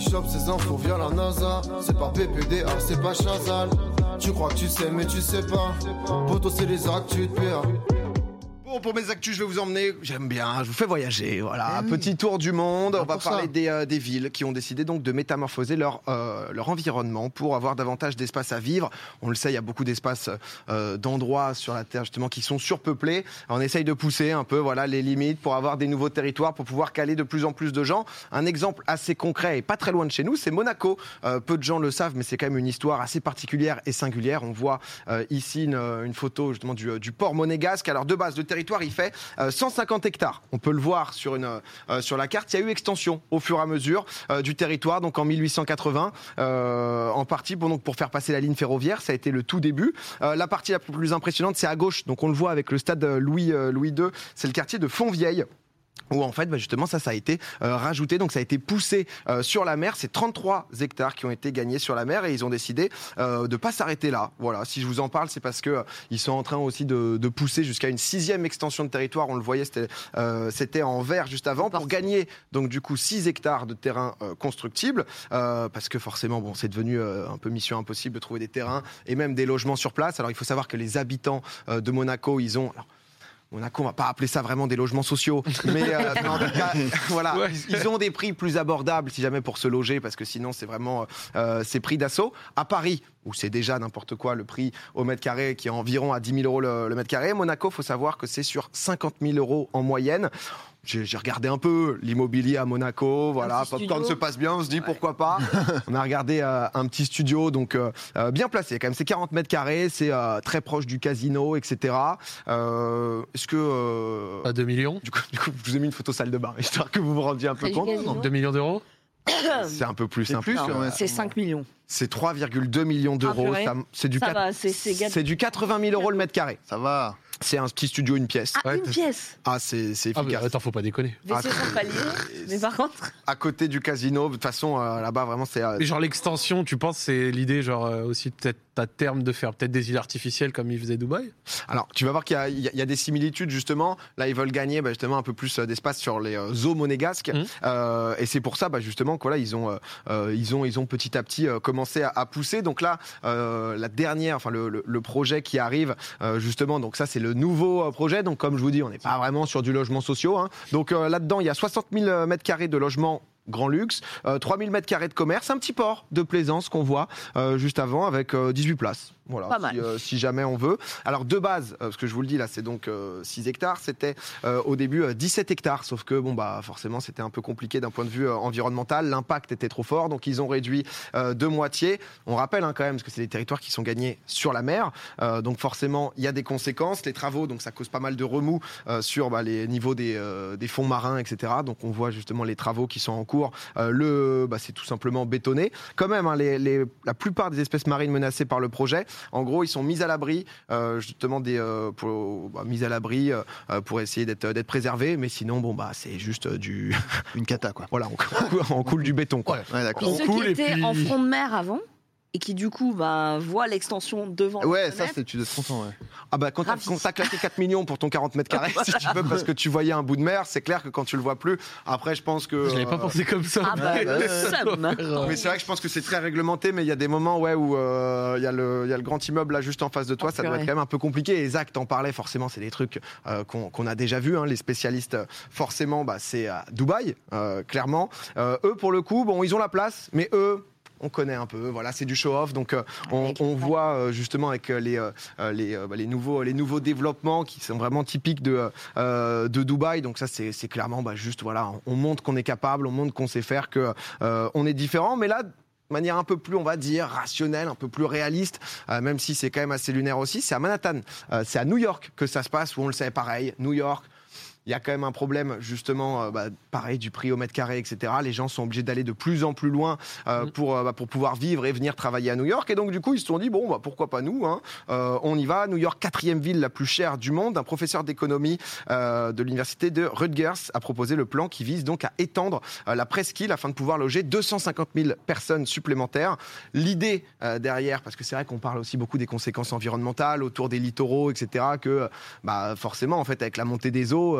Il chope ses infos via la NASA. C'est pas PPDA, c'est pas Chazal. Tu crois que tu sais, mais tu sais pas. Poto, c'est les actus de PA. Bon, pour mes actus, je vais vous emmener. J'aime bien, je vous fais voyager. Voilà, petit tour du monde. On va parler des, euh, des villes qui ont décidé donc de métamorphoser leur, euh, leur environnement pour avoir davantage d'espace à vivre. On le sait, il y a beaucoup d'espaces, euh, d'endroits sur la Terre justement qui sont surpeuplés. On essaye de pousser un peu voilà, les limites pour avoir des nouveaux territoires, pour pouvoir caler de plus en plus de gens. Un exemple assez concret et pas très loin de chez nous, c'est Monaco. Peu de gens le savent, mais c'est quand même une histoire assez particulière et singulière. On voit ici une, une photo justement du, du port monégasque. Alors de base, le territoire, il fait euh, 150 hectares. On peut le voir euh, sur la carte. Il y a eu extension au fur et à mesure euh, du territoire, donc en 1880, euh, en partie pour, faire passer la ligne ferroviaire. Ça a été le tout début. Euh, la partie la plus impressionnante, c'est à gauche. Donc on le voit avec le stade euh, Louis, euh, Louis II. C'est le quartier de Fontvieille où en fait bah, justement ça ça a été euh, rajouté. Donc ça a été poussé euh, sur la mer. C'est 33 hectares qui ont été gagnés sur la mer et ils ont décidé euh, de pas s'arrêter là. Voilà. Si je vous en parle c'est parce que euh, ils sont en train aussi de, de pousser jusqu'à une sixième extension de territoire. On le voyait c'était c'était en vert juste avant pour gagner donc du coup 6 hectares de terrain constructible parce que forcément bon c'est devenu un peu mission impossible de trouver des terrains et même des logements sur place. Alors il faut savoir que les habitants de Monaco ils ont alors, Monaco, on va pas appeler ça vraiment des logements sociaux, mais, euh, mais en tout cas, voilà, Ouais. ils ont des prix plus abordables si jamais pour se loger, parce que sinon c'est vraiment euh, ces prix d'assaut. À Paris, où c'est déjà n'importe quoi le prix au mètre carré, qui est environ à 10 000 euros le, le mètre carré. Monaco, faut savoir que c'est sur 50 000 euros en moyenne. J'ai j'ai regardé un peu l'immobilier à Monaco, voilà, popcorn se passe bien, on se dit pourquoi pas. on a regardé euh, un petit studio, donc euh, euh, bien placé quand même. C'est 40 mètres carrés, c'est euh, très proche du casino, etc. Euh, Est-ce que euh, À 2 millions du coup, du coup, je vous ai mis une photo salle de bain, histoire que vous vous rendiez un peu compte. casino. 2 millions d'euros C'est un peu plus. C'est plus. C'est 5 millions. C'est 3,2 millions d'euros. purée. Ça- C'est du, Ça quat- va, c'est c'est gâté. c'est du 80 000 euros le mètre carré. Ça va. C'est un petit studio, une pièce. Ah, Ouais, une pièce. Ah, c'est c'est Ah, mais efficace. attends, faut pas déconner. Ah, centralisé. Mais par contre, À côté du casino, de toute façon, euh, là-bas, vraiment, c'est. euh, Mais genre l'extension, tu penses c'est l'idée genre euh, aussi peut-être à terme de faire peut-être des îles artificielles comme il faisait Dubaï? Alors, tu vas voir qu'il y a- il y, a- il y a des similitudes, justement. Là, ils veulent gagner bah, justement un peu plus euh, d'espace sur les euh, eaux monégasques. Euh, et c'est pour ça, bah, justement, que, voilà, ils, ont, ils, ont, ils ont petit à petit euh, à, pousser. Donc là, euh, la dernière, enfin, le, projet qui arrive, euh, justement, donc ça, c'est le nouveau euh, projet. Donc, comme je vous dis, on n'est pas vraiment sur du logement social. hein. Donc là-dedans, il y a 60 000 mètres carrés de logements grand luxe, euh, 3000 mètres carrés de commerce, un petit port de plaisance qu'on voit euh, juste avant avec euh, 18 places. Voilà, Pas si, mal. euh, si jamais on veut. Alors de base, euh, ce que je vous le dis là, c'est donc euh, 6 hectares. C'était euh, au début euh, 17 hectares, sauf que bon bah forcément c'était un peu compliqué d'un point de vue euh, environnemental. L'impact était trop fort, donc ils ont réduit euh, de moitié. On rappelle hein, quand même parce que c'est des territoires qui sont gagnés sur la mer, Euh, donc forcément il y a des conséquences. Les travaux, donc ça cause pas mal de remous euh, sur bah, les niveaux des, euh, des fonds marins, etc. Donc on voit justement les travaux qui sont en cours. Euh, le, bah, c'est tout simplement bétonné. Quand même, hein, les, les- la plupart des espèces marines menacées par le projet, en gros, ils sont mis à l'abri, euh, justement des, euh, pour, bah, mis à l'abri pour essayer d'être, d'être préservés. Mais sinon, bon bah c'est juste du, Une cata, quoi. voilà, on, coule- on coule du béton. Quoi. Ouais, et d'accord. ceux qui et étaient puis- en front de mer avant et qui du coup bah, voient l'extension devant Ouais, ça, c'est, tu être content, ouais. Ah bah quand t'as, quand t'as claqué 4 millions pour ton 40 mètres carrés, si tu veux, parce que tu voyais un bout de mer, c'est clair que quand tu le vois plus, après je pense que... Je l'avais pas euh, pensé comme ça. Ah bah, seum. Mais c'est vrai que je pense que c'est très réglementé, mais il y a des moments ouais, où euh, il y, a le- il y a le grand immeuble là juste en face de toi, Oh, ça doit être quand même un peu compliqué. Et Zach t'en parlait forcément, c'est des trucs euh, qu'on qu'on a déjà vu. Les spécialistes, euh, forcément, bah, c'est à Dubaï, euh, clairement. Euh, eux, pour le coup, bon, ils ont la place, mais eux. On connaît un peu, voilà, c'est du show-off. Donc, euh, on, Avec on voit euh, justement avec euh, les, les, les, nouveaux, les nouveaux développements qui sont vraiment typiques de, de Dubaï. Donc, ça, c'est clairement bah, juste, voilà, on montre qu'on est capable, on montre qu'on sait faire, que euh, on est différent. Mais là, de manière un peu plus, on va dire, rationnelle, un peu plus réaliste, euh, même si c'est quand même assez lunaire aussi. C'est à Manhattan, Euh, c'est à New York que ça se passe, où on le sait pareil, New York. Il y a quand même un problème, justement, euh, bah, pareil, du prix au mètre carré, etc. Les gens sont obligés d'aller de plus en plus loin euh, Mhm. pour, euh, bah, pour pouvoir vivre et venir travailler à New York. Et donc, du coup, ils se sont dit, bon, bah, pourquoi pas nous hein. Euh, On y va. New York, quatrième ville la plus chère du monde. Un professeur d'économie euh, de l'université de Rutgers a proposé le plan qui vise donc à étendre la presqu'île afin de pouvoir loger 250 000 personnes supplémentaires. L'idée derrière, parce que c'est vrai qu'on parle aussi beaucoup des conséquences environnementales autour des littoraux, etc., que bah, forcément, en fait, avec la montée des eaux,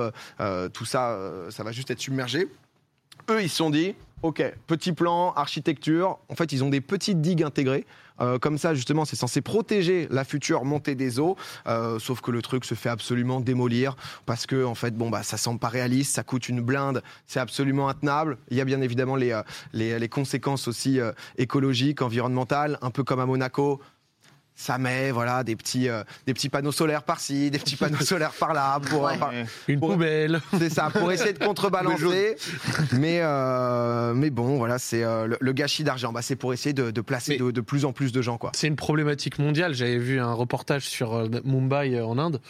tout ça, euh, ça va juste être submergé. eux, ils se sont dit, ok, petit plan, architecture. En fait, ils ont des petites digues intégrées. Euh, comme ça, justement, c'est censé protéger la future montée des eaux. Euh, sauf que le truc se fait absolument démolir parce que, en fait, bon, bah, ça semble pas réaliste, ça coûte une blinde, c'est absolument intenable. Il y a bien évidemment les, euh, les, conséquences aussi euh, écologiques, environnementales, un peu comme à Monaco. Ça met voilà des petits euh, des petits panneaux solaires par-ci, des petits panneaux solaires par-là pour, Ouais. par- Une Pour- poubelle. c'est ça, pour essayer de contrebalancer. mais, euh, mais bon, voilà, c'est euh, le, le gâchis d'argent. Bah, c'est pour essayer de, de placer de, de plus en plus de gens, quoi. C'est une problématique mondiale. J'avais vu un reportage sur euh, Mumbai euh, en Inde.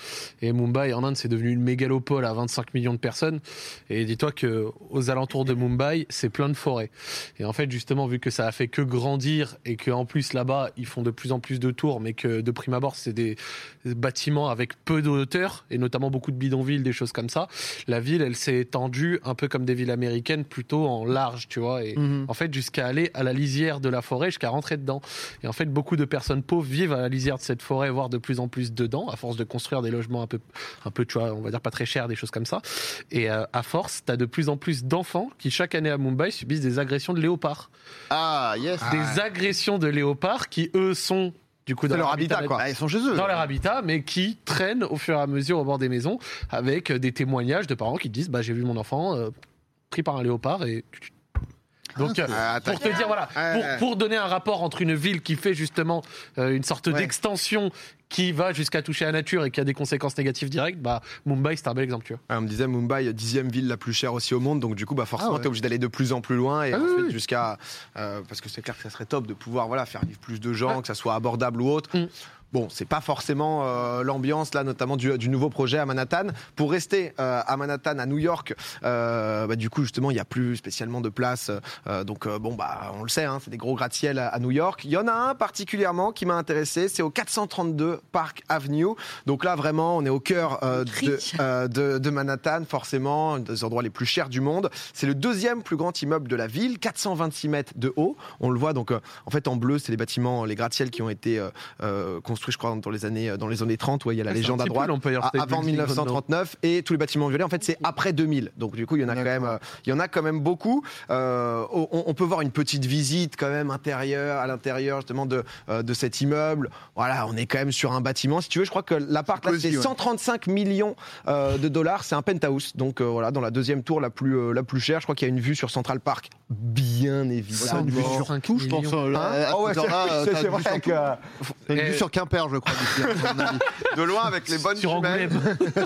Et Mumbai en Inde, c'est devenu une mégalopole à 25 millions de personnes. Et dis-toi que aux alentours de Mumbai, c'est plein de forêts. Et en fait, justement, vu que ça a fait que grandir et qu'en plus là-bas, ils font de plus en plus de tours, mais que de prime abord, c'est des bâtiments avec peu de hauteur et notamment beaucoup de bidonvilles, des choses comme ça. La ville, elle s'est étendue un peu comme des villes américaines, plutôt en large, tu vois. Et Mhm. en fait, jusqu'à aller à la lisière de la forêt, jusqu'à rentrer dedans. Et en fait, beaucoup de personnes pauvres vivent à la lisière de cette forêt, voire de plus en plus dedans, à force de construire des logements un peu, un peu, tu vois, on va dire pas très chers, des choses comme ça. Et euh, à force, tu as de plus en plus d'enfants qui, chaque année à Mumbai, subissent des agressions de léopards. Ah, yes. Des agressions de léopards qui, eux, sont du coup dans leur leur habitat, quoi. Ah, ils sont chez eux. dans leur habitat, mais qui traînent au fur et à mesure au bord des maisons avec des témoignages de parents qui disent bah, J'ai vu mon enfant euh, pris par un léopard et. Donc, euh, Ah, pour te dire, voilà, pour, pour donner un rapport entre une ville qui fait justement euh, une sorte Ouais. d'extension qui va jusqu'à toucher la nature et qui a des conséquences négatives directes, bah, Mumbai, c'est un bel exemple, tu vois. Ah, On me disait Mumbai, dixième ville la plus chère aussi au monde, donc du coup, bah forcément, Ah ouais. t'es obligé d'aller de plus en plus loin et Ah oui, ensuite oui. jusqu'à euh, parce que c'est clair que ça serait top de pouvoir voilà faire vivre plus de gens, que ça soit abordable ou autre. Mm. Bon, c'est pas forcément euh, l'ambiance là, notamment du, du nouveau projet à Manhattan. Pour rester euh, à Manhattan, à New York, euh, bah, du coup justement, il y a plus spécialement de place. donc bon, bah on le sait, hein, c'est des gros gratte-ciel à, à New York. Il y en a un particulièrement qui m'a intéressé, c'est au 432 Park Avenue. Donc là, vraiment, on est au cœur euh, de, euh, de, de Manhattan, forcément, un des endroits les plus chers du monde. C'est le deuxième plus grand immeuble de la ville, 426 mètres de haut. On le voit donc, euh, en fait, en bleu, c'est les bâtiments, les gratte-ciel qui ont été euh, euh, construits, je crois, dans les années, dans les années 30. Ouais, il y a la c'est légende à droite. À- avant Building, 1939 et tous les bâtiments violets en fait c'est après 2000 donc du coup il y en a quand même euh, il y en a quand même beaucoup Euh, on, on peut voir une petite visite quand même intérieure à l'intérieur justement de euh, de cet immeuble voilà on est quand même sur un bâtiment si tu veux je crois que l'appart c'est ouais. 135 millions euh, de dollars c'est un penthouse donc euh, voilà dans la deuxième tour la plus euh, la plus chère je crois qu'il y a une vue sur Central Park bien évidemment une vue sur 5 tout, je pense. là, Hein ouais, c'est- une vue vrai sur tout. que T'as une vue sur Quimper, je crois. de loin avec les bonnes Sur jumelles.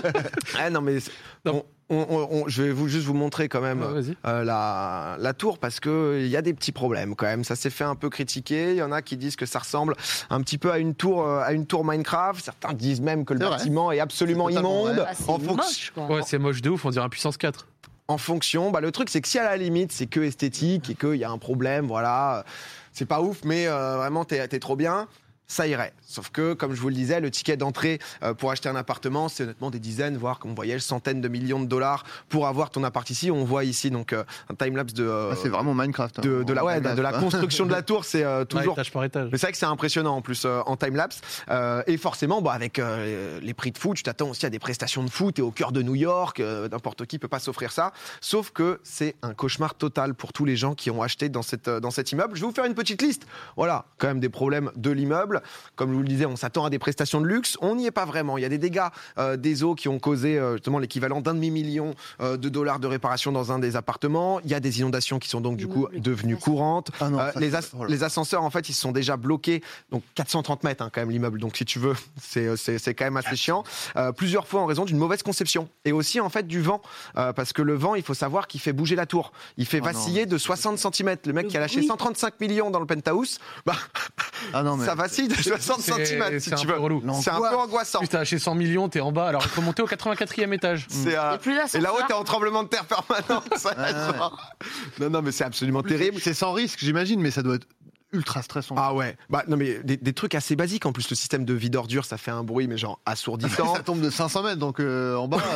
Ah non mais Non. On- on- on- on- je vais vous juste vous montrer quand même euh, la, la tour parce que il y a des petits problèmes quand même. Ça s'est fait un peu critiquer. Il y en a qui disent que ça ressemble un petit peu à une tour euh, à une tour Minecraft. Certains disent même que le vrai. bâtiment est absolument immonde. Ah, en, fonc- moche, quoi. Ouais, c'est moche de ouf, on dirait un puissance 4. en fonction, bah, le truc c'est que si à la limite c'est que esthétique et qu'il y a un problème, voilà, c'est pas ouf, mais euh, vraiment t'es t'es trop bien. Ça irait. Sauf que, comme je vous le disais, le ticket d'entrée euh, pour acheter un appartement, c'est honnêtement des dizaines, voire, comme vous voyez, centaines de millions de dollars pour avoir ton appart ici. On voit ici donc euh, un timelapse de, euh, Ah, c'est vraiment Minecraft. hein. de, de la, ouais, de, de la construction de la tour. C'est euh, Toujours. toujours étage par étage. mais c'est vrai que c'est impressionnant en plus euh, en timelapse. Euh, et forcément, bah, avec euh, les prix de foot, tu t'attends aussi à des prestations de foot. Et au cœur de New York, euh, n'importe qui peut pas s'offrir ça. Sauf que c'est un cauchemar total pour tous les gens qui ont acheté dans, cette, euh, dans cet immeuble. Je vais vous faire une petite liste. Voilà, quand même des problèmes de l'immeuble. Comme je vous le disais, on s'attend à des prestations de luxe. On n'y est pas vraiment. Il y a des dégâts euh, des eaux qui ont causé euh, justement l'équivalent d'un demi-million euh, de dollars de réparation dans un des appartements. Il y a des inondations qui sont donc du coup devenues courantes. Ah non, Euh, ça, les, as- ascenseurs, en fait, ils se sont déjà bloqués. Donc 430 mètres, hein, quand même, l'immeuble. Donc si tu veux, c'est c'est- c'est quand même assez chiant. Euh, plusieurs fois en raison d'une mauvaise conception. Et aussi, en fait, du vent. Euh, parce que le vent, il faut savoir qu'il fait bouger la tour. Il fait Oh non, vaciller de 60 cm. Le mec Le qui a lâché bruit. 135 millions dans le penthouse, bah, Ah non, mais. ça vacille de 60 C'est- cm, si c'est tu un veux. peu relou. C'est un peu angoissant. Plus t'as lâché 100 millions, t'es en bas, alors il faut monter au 84e étage. Euh, a plus et là-haut, t'es en tremblement de terre permanent. ça, ouais. Non, non, mais c'est absolument terrible. C'est sans risque, j'imagine, mais ça doit être ultra stressant. Ah ouais, bah non mais des, des trucs assez basiques. En plus, le système de vie d'ordure, ça fait un bruit, mais genre assourdissant. ça tombe de 500 mètres, donc euh, en bas,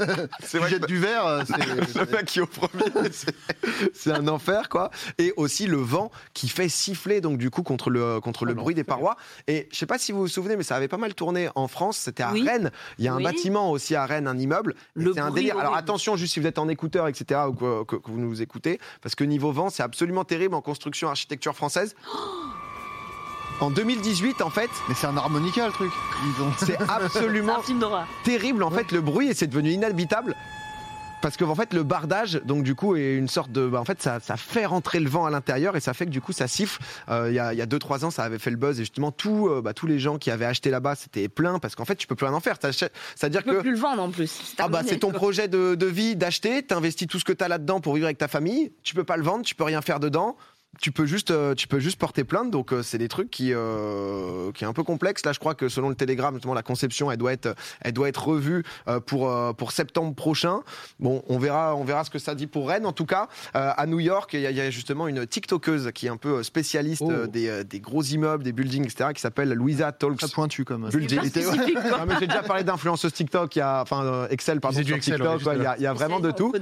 euh, C'est vrai que jettes du verre. euh, c'est- le mec qui est au premier, c'est- un enfer quoi. Et aussi le vent qui fait siffler donc du coup contre le contre le Oh, bruit des parois. Et je sais pas si vous vous souvenez, mais ça avait pas mal tourné en France. C'était à Oui. Rennes. Il y a un Oui. bâtiment aussi à Rennes, un immeuble. C'est un délire. Alors attention, juste si vous êtes en écouteur, etc., ou que, que- que vous nous écoutez, parce que niveau vent, c'est absolument terrible en construction architecture française. En 2018, en fait, Mais c'est un harmonica le truc. Ils ont... c'est absolument un film d'horreur. terrible en fait le bruit et c'est devenu inhabitable parce que en fait le bardage donc du coup est une sorte de bah, en fait ça, ça fait rentrer le vent à l'intérieur et ça fait que du coup ça siffle Euh, il y a il y a deux trois ans ça avait fait le buzz et justement tout euh, bah, tous les gens qui avaient acheté là-bas c'était plein parce qu'en fait tu peux plus rien en faire c'est à dire Tu peux que plus le vendre en plus. C'est ah bah terminé, c'est ton quoi. projet de, de vie d'acheter, t'investis tout ce que t'as là-dedans pour vivre avec ta famille, tu peux pas le vendre, tu peux rien faire dedans. Tu peux juste, euh, tu peux juste porter plainte, donc euh, c'est des trucs qui, euh, qui est un peu complexe. Là, je crois que selon le Télégramme, notamment la conception, elle doit être, elle doit être revue euh, pour pour septembre prochain. Bon, on verra, on verra ce que ça dit pour Rennes. En tout cas, euh, à New York, il y, a- il y a justement une TikTokeuse qui est un peu spécialiste Oh. des, des gros immeubles, des buildings, etc., qui s'appelle Louisa Talks. Très pointu comme. Mais j'ai déjà parlé d'influenceuse TikTok, il y a, enfin Excel, pardon, sur Excel, TikTok, ouais, quoi, il y a, juste il y a vraiment de tout.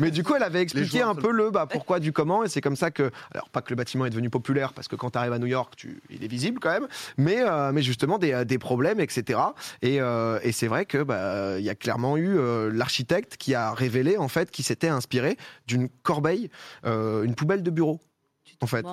Mais du coup, elle avait expliqué joueurs, un peu le bah, pourquoi du comment, et c'est comme ça que, alors pas que le bâtiment est devenu populaire, parce que quand tu arrives à New York, il est visible quand même, mais, euh, mais justement des, euh, problèmes, etc. Et, euh, et c'est vrai que bah, y a clairement eu l'architecte qui a révélé en fait qu'il s'était inspiré d'une corbeille, une poubelle de bureau. En fait.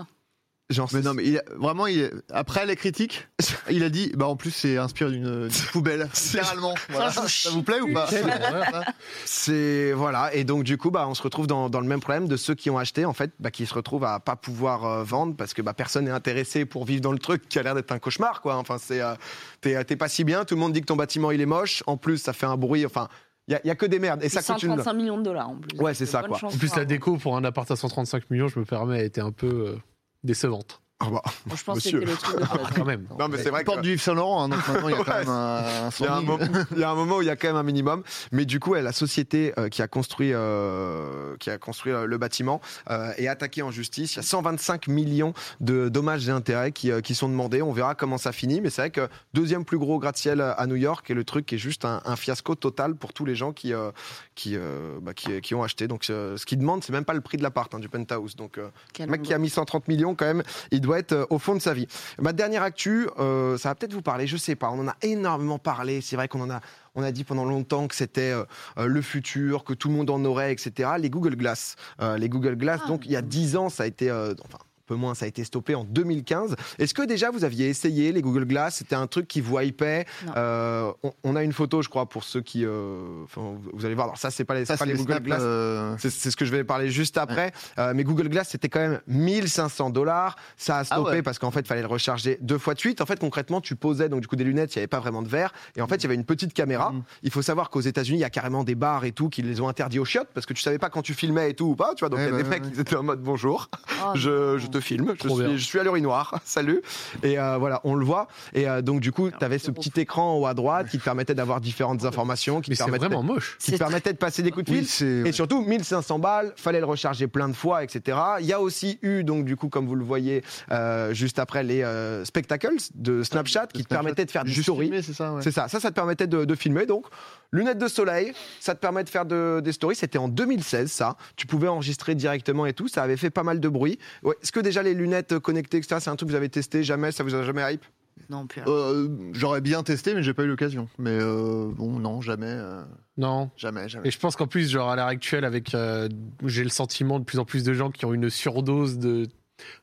Genre Mais non, mais il a- vraiment, il après les critiques, il a dit, bah en plus c'est inspiré d'une poubelle, littéralement. Voilà. Ça vous plaît ou pas. C'est voilà et donc du coup bah on se retrouve dans, dans le même problème de ceux qui ont acheté en fait bah, qui se retrouvent à pas pouvoir euh, vendre parce que bah, personne n'est intéressé pour vivre dans le truc qui a l'air d'être un cauchemar quoi enfin c'est euh, t'es t'es pas si bien tout le monde dit que ton bâtiment il est moche en plus ça fait un bruit enfin il y, a- que des merdes et ça coûte une 135 millions de dollars en plus. Ouais, c'est ça, quoi. En plus, la déco pour un appart à 135 millions, je me permets, a été un peu euh, décevante. Ah bah, Moi, je pense que c'était le truc de base. Quand même. non mais c'est vrai porte que du Yves Saint Laurent, hein, donc maintenant il y a quand même un, un il y, a un moment, il y a un moment où il y a quand même un minimum, mais du coup, la société euh, qui a construit, euh, qui a construit euh, le bâtiment euh, est attaquée en justice. Il y a 125 millions de dommages et intérêts qui, qui sont demandés. On verra comment ça finit, mais c'est vrai que deuxième plus gros gratte-ciel à New York et le truc est juste un, un fiasco total pour tous les gens qui, euh, qui, euh, bah, qui, qui ont acheté. Donc, ce qu'ils demandent, c'est même pas le prix de l'appart hein, du penthouse. Donc, euh, le mec qui a mis 130 millions, quand même, il doit être euh, au fond de sa vie. Ma dernière actu, euh, ça va peut-être vous parler, je sais pas. On en a énormément parlé. C'est vrai qu'on en a, on a dit pendant longtemps que c'était euh, le futur, que tout le monde en aurait, etc. Les Google Glass. Euh, les Google Glass, Ah. donc il y a 10 ans, ça a été. enfin, peu moins, ça a été stoppé en 2015. Est-ce que déjà vous aviez essayé les Google Glass? C'était un truc qui vous hypait? Euh, on, on a une photo, je crois, pour ceux qui. euh, vous- allez voir. Alors ça, c'est pas les, c'est Ça, pas c'est les les Google Glass. euh, C'est c'est ce que je vais parler juste après. Euh, mais Google Glass, c'était quand même 1500 dollars. Ça a stoppé Ah ouais. parce qu'en fait, il fallait le recharger deux fois de suite. En fait, concrètement, tu posais donc du coup des lunettes, il n'y avait pas vraiment de verre. Et en fait, il y avait une petite caméra. Mhm. Il faut savoir qu'aux États-Unis, il y a carrément des bars et tout qui les ont interdits aux chiottes parce que tu savais pas quand tu filmais et tout ou pas. Tu vois, donc il Ouais, y a des ouais, mecs qui étaient en mode bonjour, Oh, je te filme, je suis, bien. je suis à l'urinoir, salut. Et euh, voilà, on le voit. Et euh, donc du coup, tu avais ce petit écran en haut à droite qui te permettait d'avoir différentes informations, qui Mais c'est permettait, vraiment moche. qui te permettait de passer des coups de fil. Oui. Et surtout, 1500 balles, fallait le recharger plein de fois, etc. Il y a aussi eu, donc du coup, comme vous le voyez, euh, juste après, les euh, spectacles de Snapchat qui te permettaient de faire stories. filmé, c'est ça, ouais. Ça, ça, ça te permettait de, de filmer. Donc, lunettes de soleil, ça te permet de faire de- des stories. C'était en 2016, ça. Tu pouvais enregistrer directement et tout. Ça avait fait pas mal de bruit. Ouais. Est-ce que déjà les lunettes connectées, etc., c'est un truc que vous avez testé Jamais Ça vous a jamais hype? Non, plus. Euh, J'aurais bien testé, mais j'ai pas eu l'occasion. Mais euh, bon, non, jamais, euh, Non. jamais, jamais. Et je pense qu'en plus, genre à l'heure actuelle, avec, euh, j'ai le sentiment de plus en plus de gens qui ont une surdose de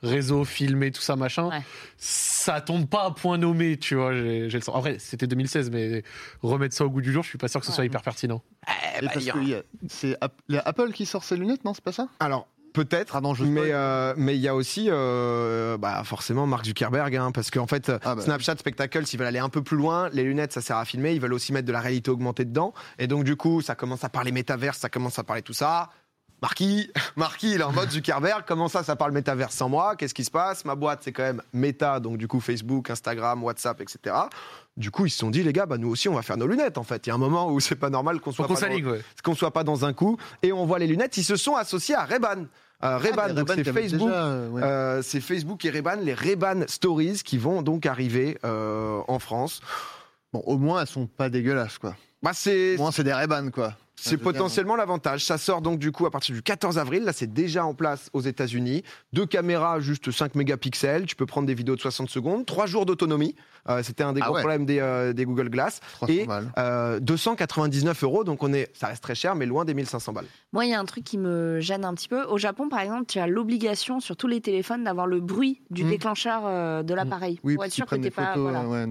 réseaux filmés, tout ça, machin. Ouais. Ça tombe pas à point nommé, tu vois. J'ai le sens. En vrai, c'était 2016, mais remettre ça au goût du jour, je suis pas sûr que ce soit hyper pertinent. Y a- c'est Apple qui sort ses lunettes, non C'est pas ça? Alors, peut-être. Ah mais euh, mais il y a aussi euh, bah, forcément Mark Zuckerberg hein, parce qu'en fait Ah bah. Snapchat Spectacles ils veulent aller un peu plus loin les lunettes ça sert à filmer ils veulent aussi mettre de la réalité augmentée dedans et donc du coup ça commence à parler métaverse ça commence à parler tout ça Marky, Marky, il est en mode Zuckerberg. Comment ça, ça parle métaverse sans moi? Qu'est-ce qui se passe? Ma boîte, c'est quand même Meta, donc du coup Facebook, Instagram, WhatsApp, etc. Du coup, ils se sont dit, les gars, bah, nous aussi, on va faire nos lunettes, en fait. Il y a un moment où c'est pas normal qu'on soit qu'on pas dans- s'aligne, ouais. qu'on soit pas dans un coup. Et on voit les lunettes, ils se sont associés à Ray-Ban. Euh, Ah, donc Ray-Ban, c'est Facebook. déjà, euh, ouais. Euh, c'est Facebook et Ray-Ban, les Ray-Ban Stories qui vont donc arriver euh, en France. Bon, au moins, elles sont pas dégueulasses, quoi. Bah, c'est Au moins, c'est des Ray-Ban, quoi. C'est dire, potentiellement l'avantage. Ça sort donc du coup à partir du 14 avril. Là, c'est déjà en place aux États-Unis. Deux caméras, juste 5 mégapixels. Tu peux prendre des vidéos de 60 secondes. Trois jours d'autonomie. Euh, C'était un des Ah gros ouais. problèmes des, euh, des Google Glass. 300 Et balles. euh, 299 euros. Donc on est, ça reste très cher, mais loin des 1500 balles. Moi, il y a un truc qui me gêne un petit peu. Au Japon, par exemple, tu as l'obligation sur tous les téléphones d'avoir le bruit du Mm. déclencheur euh, de l'appareil Oui, pour être sûr que t'es pas, voilà, ouais,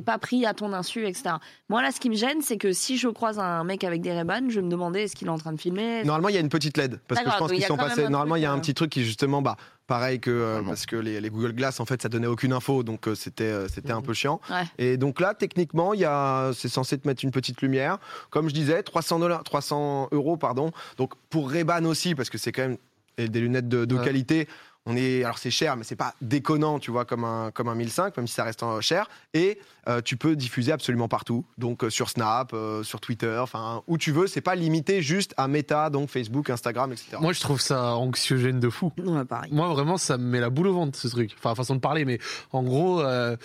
pas pris à ton insu, etc. Moi, là, ce qui me gêne, c'est que si je croise un mec avec des Je me demander est-ce qu'il est en train de filmer. Normalement, il y a une petite LED parce que je pense qu'ils sont passés. Normalement, il y a un petit truc qui justement, bah, pareil que euh, parce que les, les Google Glass, en fait, ça donnait aucune info, donc euh, c'était euh, c'était un peu chiant. Ouais. Et donc là, techniquement, il y a, c'est censé te mettre une petite lumière. Comme je disais, 300 dollars, 300 euros, pardon. Donc pour Ray-Ban aussi, parce que c'est quand même des lunettes de, de Ouais. qualité. On est, alors c'est cher, mais c'est pas déconnant, tu vois, comme un comme un 1005, même si ça reste cher. Et euh, tu peux diffuser absolument partout, donc euh, sur Snap, euh, sur Twitter, enfin où tu veux. C'est pas limité juste à Meta, donc Facebook, Instagram, etc. Moi, je trouve ça anxiogène de fou. Ouais, pareil. Moi, vraiment, ça me met la boule au ventre, ce truc. Enfin, façon de parler, mais en gros, euh,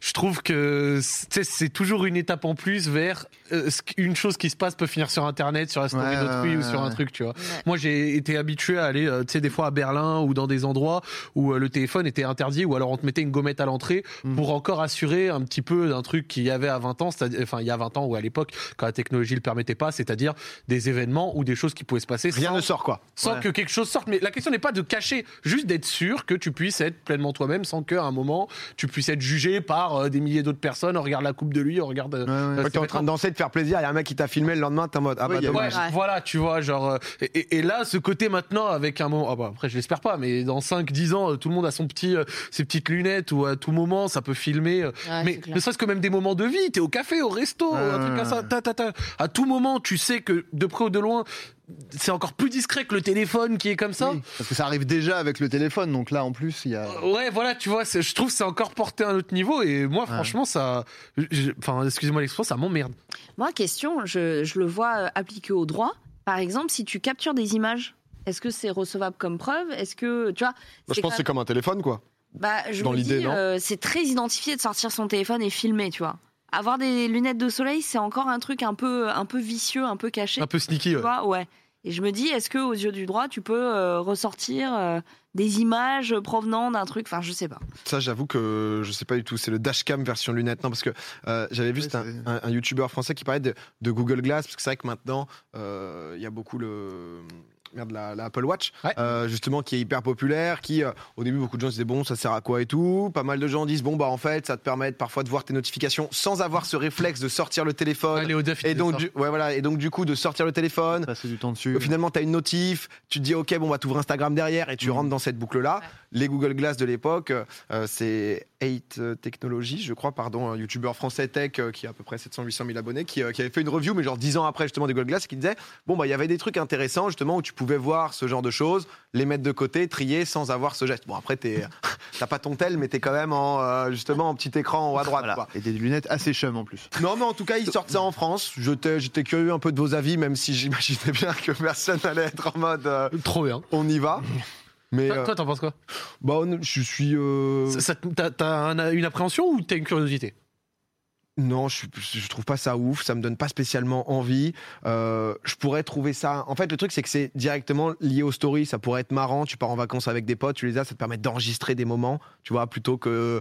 je trouve que c'est toujours une étape en plus vers euh, qu'une chose qui se passe peut finir sur Internet, sur la story Ouais, d'autrui ouais, ou sur un truc, tu vois. Ouais. Moi, j'ai été habitué à aller, euh, tu sais, des fois à Berlin ou dans des endroits où euh, le téléphone était interdit ou alors on te mettait une gommette à l'entrée Mm. pour encore assurer un petit peu d'un truc qu'il y avait à 20 ans, c'est-à-dire, enfin, il y a 20 ans ou à l'époque, quand la technologie le permettait pas, c'est-à-dire des événements ou des choses qui pouvaient se passer Rien sans ne sort quoi. sans Ouais. que quelque chose sorte. Mais la question n'est pas de cacher, juste d'être sûr que tu puisses être pleinement toi-même sans qu'à un moment tu puisses être jugé par euh, des milliers d'autres personnes. On regarde la coupe de lui, on regarde. euh, Ouais, ouais. Ouais, t'es en train de danser, de faire plaisir. Il y a un mec qui t'a filmé le lendemain, t'es en mode ah bah dommage. Voilà, tu vois, genre. euh, Et, et- et là, ce côté maintenant, avec un moment. ah bah, après, je l'espère pas, mais dans 5-10 ans, tout le monde a son petit, euh, ses petites lunettes où à tout moment, ça peut filmer. Ouais, mais clair. ne serait-ce que même des moments de vie, t'es au café, au resto, un truc comme ça, ouais. ta, ta, ta. À tout moment, tu sais que de près ou de loin, c'est encore plus discret que le téléphone qui est comme ça. Oui, parce que ça arrive déjà avec le téléphone, donc là en plus il y a. Ouais, voilà, tu vois, je trouve que c'est encore porté à un autre niveau et moi, franchement, ça. je- Enfin, excusez-moi l'expression, ça m'emmerde. Moi, question, je, je le vois euh, appliqué au droit. Par exemple, si tu captures des images, est-ce que c'est recevable comme preuve? Est-ce que, tu vois Bah, je pense que c'est comme un téléphone quoi. Bah, je Dans me l'idée, euh, c'est très identifié de sortir son téléphone et filmer, tu vois. Avoir des lunettes de soleil, c'est encore un truc un peu, un peu vicieux, un peu caché. Un peu sneaky, tu ouais. vois, ouais. Et je me dis, est-ce que aux yeux du droit, tu peux euh, ressortir euh, des images provenant d'un truc? Enfin, je sais pas. Ça, j'avoue que je sais pas du tout. C'est le dashcam version lunettes. Non, parce que euh, j'avais vu un, c'est- un, un youtubeur français qui parlait de, de Google Glass, parce que c'est vrai que maintenant, euh, il y a beaucoup le. Merde, la, la Apple Watch, Ouais. euh, justement, qui est hyper populaire, qui, euh, au début, beaucoup de gens se disaient, bon, ça sert à quoi et tout. Pas mal de gens disent, bon, bah, en fait, ça te permet parfois de voir tes notifications sans avoir ce réflexe de sortir le téléphone. Allez, au et donc, du, ouais, voilà, et donc, du coup, de sortir le téléphone, Passer du temps dessus. Euh, Finalement, tu as une notif, tu te dis, OK, bon, bah, t'ouvres Instagram derrière et tu Mhm. rentres dans cette boucle-là. Ouais. Les Google Glass de l'époque, euh, c'est 8 Technologies, je crois, pardon, un youtubeur français tech euh, qui a à peu près 700-800 000 abonnés, qui, euh, qui avait fait une review, mais genre 10 ans après, justement, des Google Glass, qui disait, bon, bah, il y avait des trucs intéressants, justement, où tu pouvais voir ce genre de choses, les mettre de côté, trier sans avoir ce geste. Bon, après, t'es- t'as pas ton tel, mais t'es quand même en, euh, justement, en petit écran en haut à droite, Voilà. quoi. Et des lunettes assez chum en plus. Non, mais en tout cas, ils sortent ça en France. J'étais j'étais curieux un peu de vos avis, même si j'imaginais bien que personne allait être en mode euh, Trop bien. on y va. Mais Toi, euh, toi, t'en penses quoi? bah, je suis. euh, Ça- ça- T'as t'as un- une appréhension ou t'as une curiosité? Non, je, je trouve pas ça ouf. Ça me donne pas spécialement envie. Euh, je pourrais trouver ça. En fait, le truc, c'est que c'est directement lié aux stories. Ça pourrait être marrant. Tu pars en vacances avec des potes, tu les as, ça te permet d'enregistrer des moments, tu vois, plutôt que.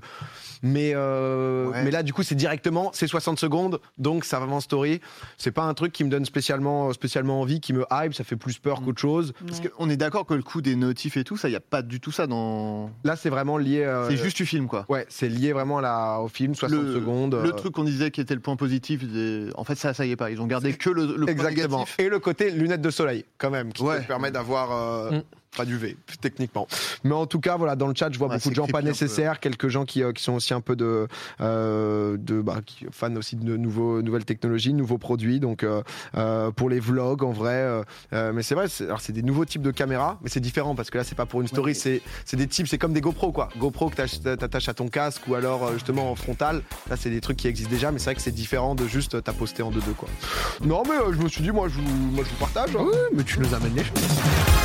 Mais, euh, Ouais. mais là, du coup, c'est directement, c'est 60 secondes, donc ça va en story. C'est pas un truc qui me donne spécialement, spécialement envie, qui me hype. Ça fait plus peur Mm. qu'autre chose. Parce Ouais. qu'on est d'accord que le coup des notifs et tout, ça, il n'y a pas du tout ça dans. Là, c'est vraiment lié. euh, C'est juste tu filmes quoi. Ouais, c'est lié vraiment à la, au film, 60 Le- secondes. Le euh, truc qu'on disait qui était le point positif, des- en fait ça, ça y est pas. Ils ont gardé que le, le point Exactement. négatif. Et le côté lunettes de soleil, quand même, qui Ouais. te permet d'avoir euh, Mm. Pas d'UV, techniquement. Mais en tout cas, voilà, dans le chat, je vois Ouais, beaucoup de gens pas nécessaires, quelques gens qui, euh, qui sont aussi un peu de, euh, de bah, qui, fans aussi de nouveaux, nouvelles technologies, nouveaux produits. Donc, euh, euh, pour les vlogs, en vrai, euh, euh, mais c'est vrai, c'est- alors c'est des nouveaux types de caméras, mais c'est différent parce que là, c'est pas pour une story, Ouais. c'est c'est des types, c'est comme des GoPro, quoi. GoPro que t'ach- t'attaches à ton casque ou alors justement en frontal. Là, c'est des trucs qui existent déjà, mais c'est vrai que c'est différent de juste t'as posté en 2-2, quoi. Non, mais je me suis dit, moi, je vous, moi, je vous partage. hein. mais tu nous amènes les choses.